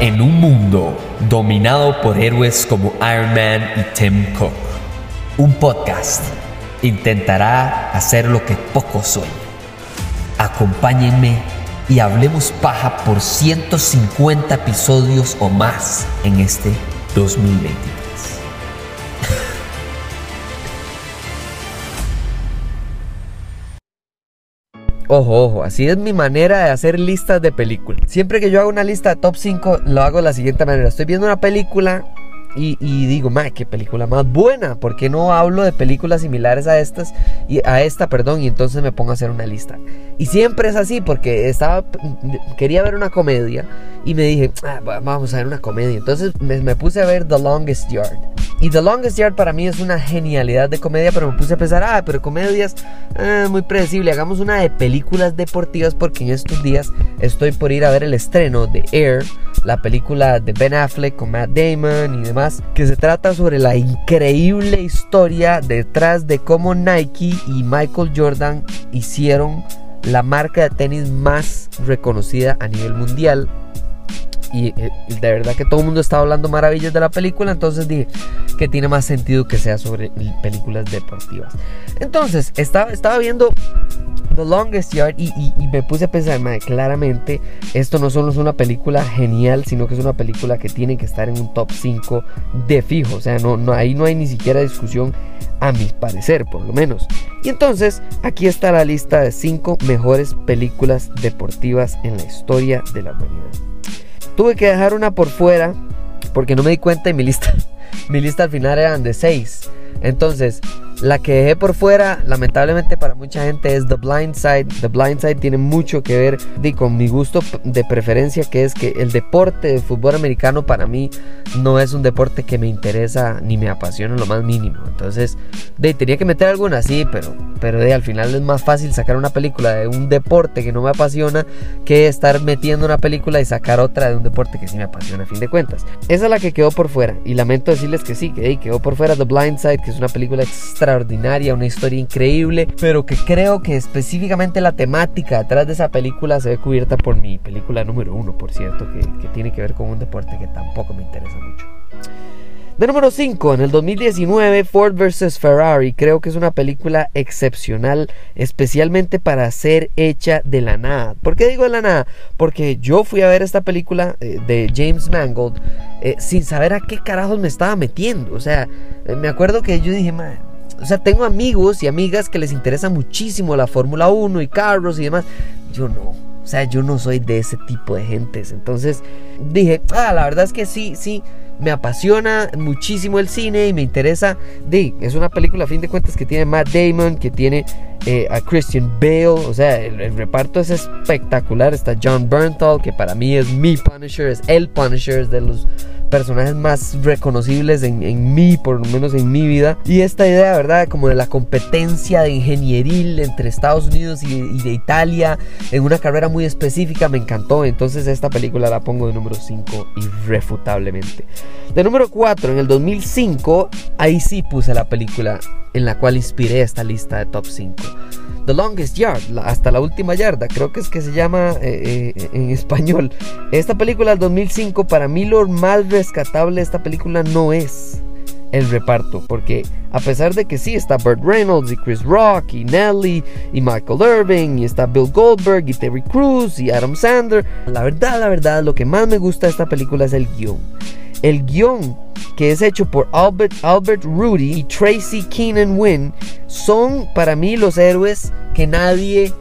En un mundo dominado por héroes como Iron Man y Tim Cook, un podcast intentará hacer lo que pocos sueñan. Acompáñenme y hablemos paja por 150 episodios o más en este 2023. Ojo, ojo, así es mi manera de hacer listas de películas. Siempre que yo hago una lista de top 5, lo hago de la siguiente manera. Estoy viendo una película y, digo, ma, qué película más buena. ¿Por qué no hablo de películas similares a estas y a esta, perdón? Y entonces me pongo a hacer una lista. Y siempre es así porque estaba quería ver una comedia y me dije, ah, vamos a ver una comedia. Entonces me, puse a ver The Longest Yard. Y The Longest Yard para mí es una genialidad de comedia, pero me puse a pensar, ah, pero comedias eh, muy predecible. Hagamos una de películas deportivas porque en estos días estoy por ir a ver el estreno de Air, la película de Ben Affleck con Matt Damon y demás que se trata sobre la increíble historia detrás de cómo Nike y Michael Jordan hicieron la marca de tenis más reconocida a nivel mundial. Y eh, de verdad que todo el mundo estaba hablando maravillas de la película, entonces dije que tiene más sentido que sea sobre películas deportivas. Entonces, estaba, estaba viendo The Longest Yard y, me puse a pensar, claramente esto no solo es una película genial, sino que es una película que tiene que estar en un top 5 de fijo. O sea, no, ahí no hay ni siquiera discusión, a mi parecer, por lo menos. Y entonces, aquí está la lista de 5 mejores películas deportivas en la historia de la humanidad. Tuve que dejar una por fuera porque no me di cuenta y mi lista, mi lista al final eran de 6. Entonces, la que dejé por fuera, lamentablemente para mucha gente, es The Blind Side. The Blind Side tiene mucho que ver con mi gusto de preferencia, que es que el deporte de fútbol americano para mí no es un deporte que me interesa ni me apasiona lo más mínimo. Entonces, de, tenía que meter alguna, sí, pero, pero de, al final es más fácil sacar una película de un deporte que no me apasiona que estar metiendo una película y sacar otra de un deporte que sí me apasiona a fin de cuentas. Esa es la que quedó por fuera. Y lamento decirles que sí, que quedó por fuera The Blind Side, que es una película extra extraordinaria, una historia increíble, pero que creo que específicamente la temática detrás de esa película se ve cubierta por mi película número uno, por cierto, que, tiene que ver con un deporte que tampoco me interesa mucho. De número 5, en el 2019, Ford vs. Ferrari. Creo que es una película excepcional, especialmente para ser hecha de la nada. ¿Por qué digo de la nada? Porque yo fui a ver esta película eh, de James Mangold eh, sin saber a qué carajos me estaba metiendo. O sea, eh, me acuerdo que yo dije, o sea, tengo amigos y amigas que les interesa muchísimo la Fórmula 1 y carros y demás. Yo no. O sea, yo no soy de ese tipo de gentes. Entonces dije, ah, la verdad es que sí, sí, me apasiona muchísimo el cine y me interesa. De, es una película a fin de cuentas que tiene Matt Damon, que tiene eh, a Christian Bale. O sea, el, reparto es espectacular. Está John Bernthal, que para mí es mi Punisher, es el Punisher, de los personajes más reconocibles en, mí, por lo menos en mi vida. Y esta idea, ¿verdad? Como de la competencia de ingenieril entre Estados Unidos y, de Italia en una carrera muy específica me encantó. Entonces esta película la pongo de número 5 irrefutablemente. De número 4, en el 2005, ahí sí puse la película en la cual inspiré esta lista de top 5. The Longest Yard, hasta la última yarda, creo que es que se llama eh, eh, en español. Esta película del 2005, para mí lo más rescatable de esta película no es el reparto, porque a pesar de que sí está Burt Reynolds y Chris Rock y Nelly y Michael Irving y está Bill Goldberg y Terry Crews y Adam Sandler, la verdad, la verdad, lo que más me gusta de esta película es el guion. El guion que es hecho por Albert, Albert Rudy y Tracy Keenan Wynn, son para mí los héroes que nadie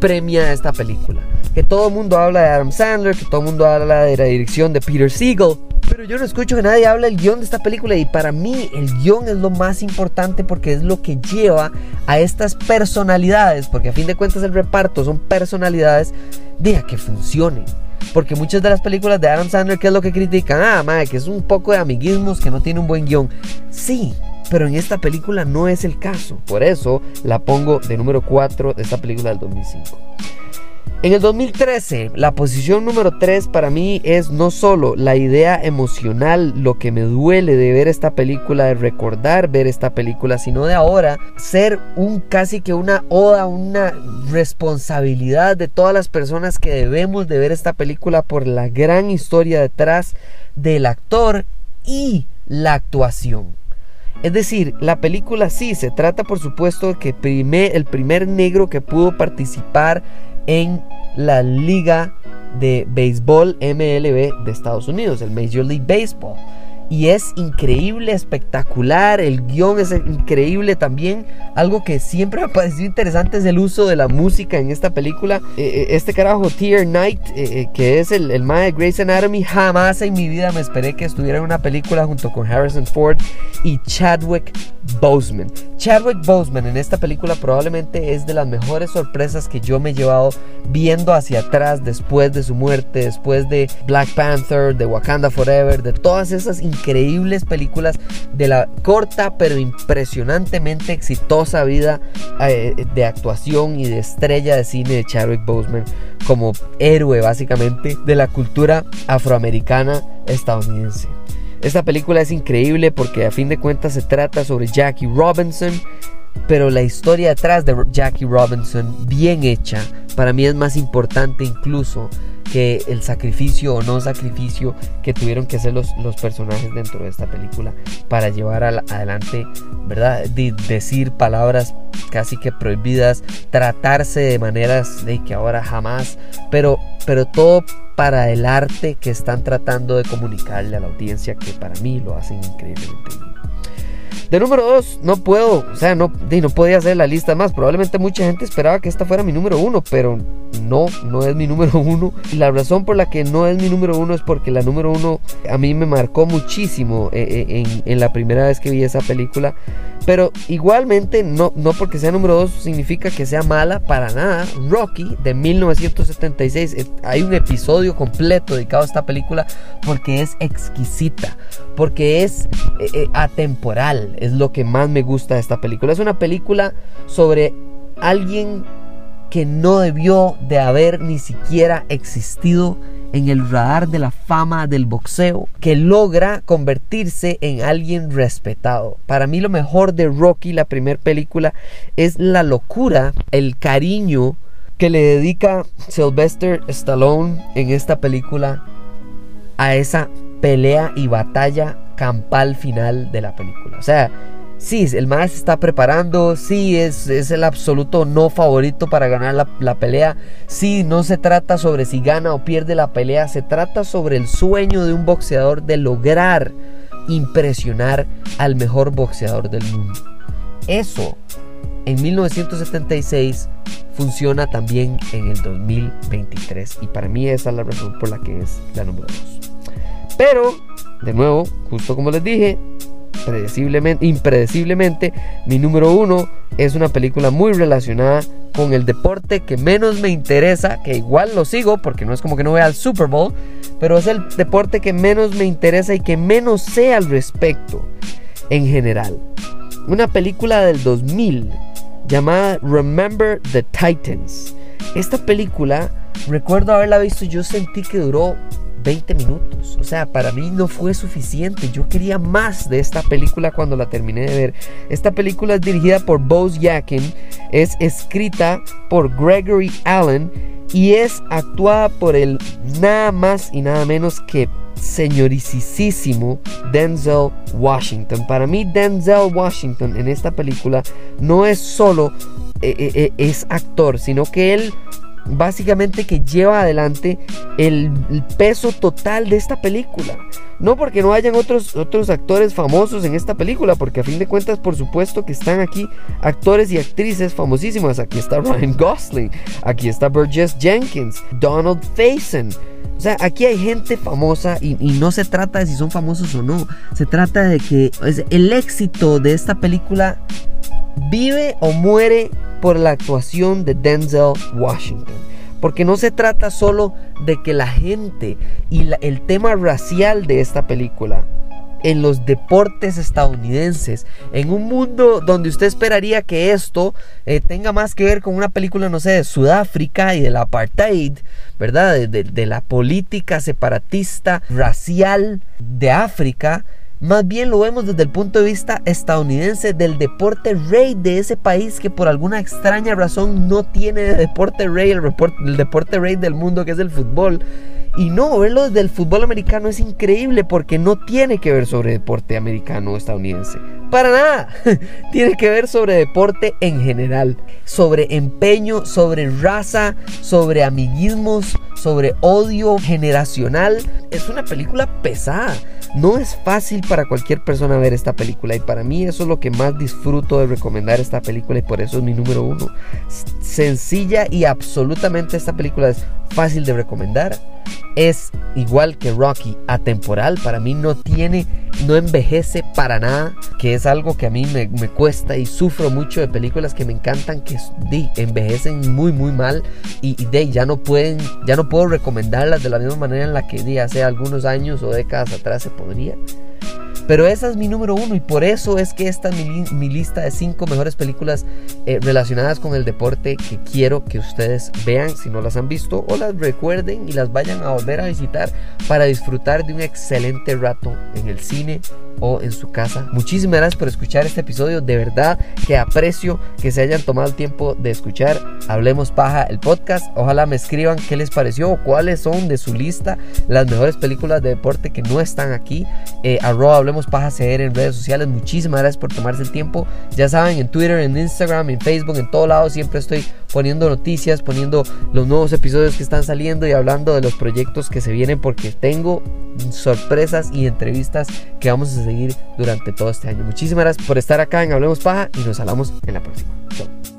premia a esta película. Que todo el mundo habla de Adam Sandler, que todo el mundo habla de la dirección de Peter Siegel. Pero yo no escucho que nadie hable del guion de esta película y para mí el guion es lo más importante porque es lo que lleva a estas personalidades, porque a fin de cuentas el reparto son personalidades, de a que funcionen. Porque muchas de las películas de Adam Sandler, ¿qué es lo que critican? Ah, madre, que es un poco de amiguismos, que no tiene un buen guion. Sí, pero en esta película no es el caso. Por eso la pongo de número 4 de esta película del 2005. En el 2013, la posición número 3 para mí es no solo la idea emocional, lo que me duele de ver esta película, de recordar ver esta película, sino de ahora ser un casi que una oda, una responsabilidad de todas las personas que debemos de ver esta película por la gran historia detrás del actor y la actuación. Es decir, la película sí se trata por supuesto de que el primer negro que pudo participar en la liga de béisbol MLB de Estados Unidos, el Major League Baseball y es increíble, espectacular, el guion es increíble también. Algo que siempre me ha parecido interesante es el uso de la música en esta película. Eh, eh, este carajo, Tier Knight, eh, que es el, el de Grey's Anatomy, jamás en mi vida me esperé que estuviera en una película junto con Harrison Ford y Chadwick Boseman. Chadwick Boseman en esta película probablemente es de las mejores sorpresas que yo me he llevado viendo hacia atrás después de su muerte, después de Black Panther, de Wakanda Forever, de todas esas increíbles películas de la corta pero impresionantemente exitosa vida eh, de actuación y de estrella de cine de Chadwick Boseman como héroe básicamente de la cultura afroamericana estadounidense. Esta película es increíble porque a fin de cuentas se trata sobre Jackie Robinson, pero la historia detrás de Jackie Robinson, bien hecha, para mí es más importante incluso que el sacrificio o no sacrificio que tuvieron que hacer los, los personajes dentro de esta película para llevar adelante, ¿verdad? decir palabras casi que prohibidas, tratarse de maneras de que ahora jamás, pero, pero todo para el arte que están tratando de comunicarle a la audiencia que para mí lo hacen increíblemente bien. De número 2, no puedo, o sea, no, no podía hacer la lista más. Probablemente mucha gente esperaba que esta fuera mi número 1, pero no, no es mi número 1. Y la razón por la que no es mi número 1 es porque la número 1 a mí me marcó muchísimo eh, eh, en, en, la primera vez que vi esa película. Pero igualmente, no, no porque sea número 2 significa que sea mala para nada. Rocky de 1976, eh, hay un episodio completo dedicado a esta película porque es exquisita, porque es atemporal es lo que más me gusta de esta película. Es una película sobre alguien que no debió de haber ni siquiera existido en el radar de la fama del boxeo, que logra convertirse en alguien respetado. Para mí lo mejor de Rocky, la primera película, es la locura, el cariño que le dedica Sylvester Stallone en esta película a esa pelea y batalla campal final de la película. O sea, sí, el más está preparando, sí, es, es, el absoluto no favorito para ganar la, la, pelea, sí, no se trata sobre si gana o pierde la pelea, se trata sobre el sueño de un boxeador de lograr impresionar al mejor boxeador del mundo. Eso, en 1976, funciona también en el 2023 y para mí esa es la razón por la que es la número 2. Pero de nuevo, justo como les dije, predeciblemente, impredeciblemente, mi número uno es una película muy relacionada con el deporte que menos me interesa, que igual lo sigo porque no es como que no vea el Super Bowl, pero es el deporte que menos me interesa y que menos sé al respecto en general. Una película del 2000 llamada Remember the Titans. Esta película, recuerdo haberla visto, yo sentí que duró 20 minutos. O sea, para mí no fue suficiente. Yo quería más de esta película cuando la terminé de ver. Esta película es dirigida por Bose Yakin, es escrita por Gregory Allen y es actuada por el nada más y nada menos que señoricísimo Denzel Washington. Para mí Denzel Washington en esta película no es solo eh, eh, eh, es actor, sino que él básicamente que lleva adelante el, peso total de esta película. No porque no hayan otros, otros actores famosos en esta película, porque a fin de cuentas, por supuesto que están aquí actores y actrices famosísimas. Aquí está Ryan Gosling, aquí está Burgess Jenkins, Donald Faison. O sea, aquí hay gente famosa y, y, no se trata de si son famosos o no. Se trata de que el éxito de esta película vive o muere por la actuación de Denzel Washington. Porque no se trata solo de que la gente y el tema racial de esta película en los deportes estadounidenses. En un mundo donde usted esperaría que esto eh, tenga más que ver con una película, no sé, de Sudáfrica y del apartheid, ¿verdad? de la política separatista racial de África. Más bien lo vemos desde el punto de vista estadounidense del deporte rey de ese país que por alguna extraña razón no tiene de deporte rey, el, el deporte rey del mundo que es el fútbol. Y no, verlo desde el fútbol americano es increíble porque no tiene que ver sobre deporte americano o estadounidense. Para nada. tiene que ver sobre deporte en general. Sobre empeño, sobre raza, sobre amiguismos, sobre odio generacional. Es una película pesada. No es fácil para cualquier persona ver esta película y para mí eso es lo que más disfruto de recomendar esta película y por eso es mi número uno. Sencilla y absolutamente esta película es fácil de recomendar es igual que Rocky, atemporal. Para mí no tiene, no envejece para nada, que es algo que a mí me, cuesta y sufro mucho de películas que me encantan, que envejecen muy, muy mal y, de ya no pueden, ya no puedo recomendarlas de la misma manera en la que de hace algunos años o décadas atrás se podría. Pero esa es mi número uno y por eso es que esta es mi, lista de cinco mejores películas eh, relacionadas con el deporte que quiero que ustedes vean si no las han visto o las recuerden y las vayan a volver a visitar para disfrutar de un excelente rato en el cine o en su casa. Muchísimas gracias por escuchar este episodio. De verdad que aprecio que se hayan tomado el tiempo de escuchar Hablemos Paja, el podcast. Ojalá me escriban qué les pareció o cuáles son de su lista las mejores películas de deporte que no están aquí. Eh, arroba Hablemos Paja CR en redes sociales. Muchísimas gracias por tomarse el tiempo. Ya saben, en Twitter, en Instagram, en Facebook, en todo lado siempre estoy poniendo noticias, poniendo los nuevos episodios que están saliendo y hablando de los proyectos que se vienen porque tengo sorpresas y entrevistas que vamos a seguir durante todo este año. Muchísimas gracias por estar acá en Hablemos Paja y nos hablamos en la próxima. Chao.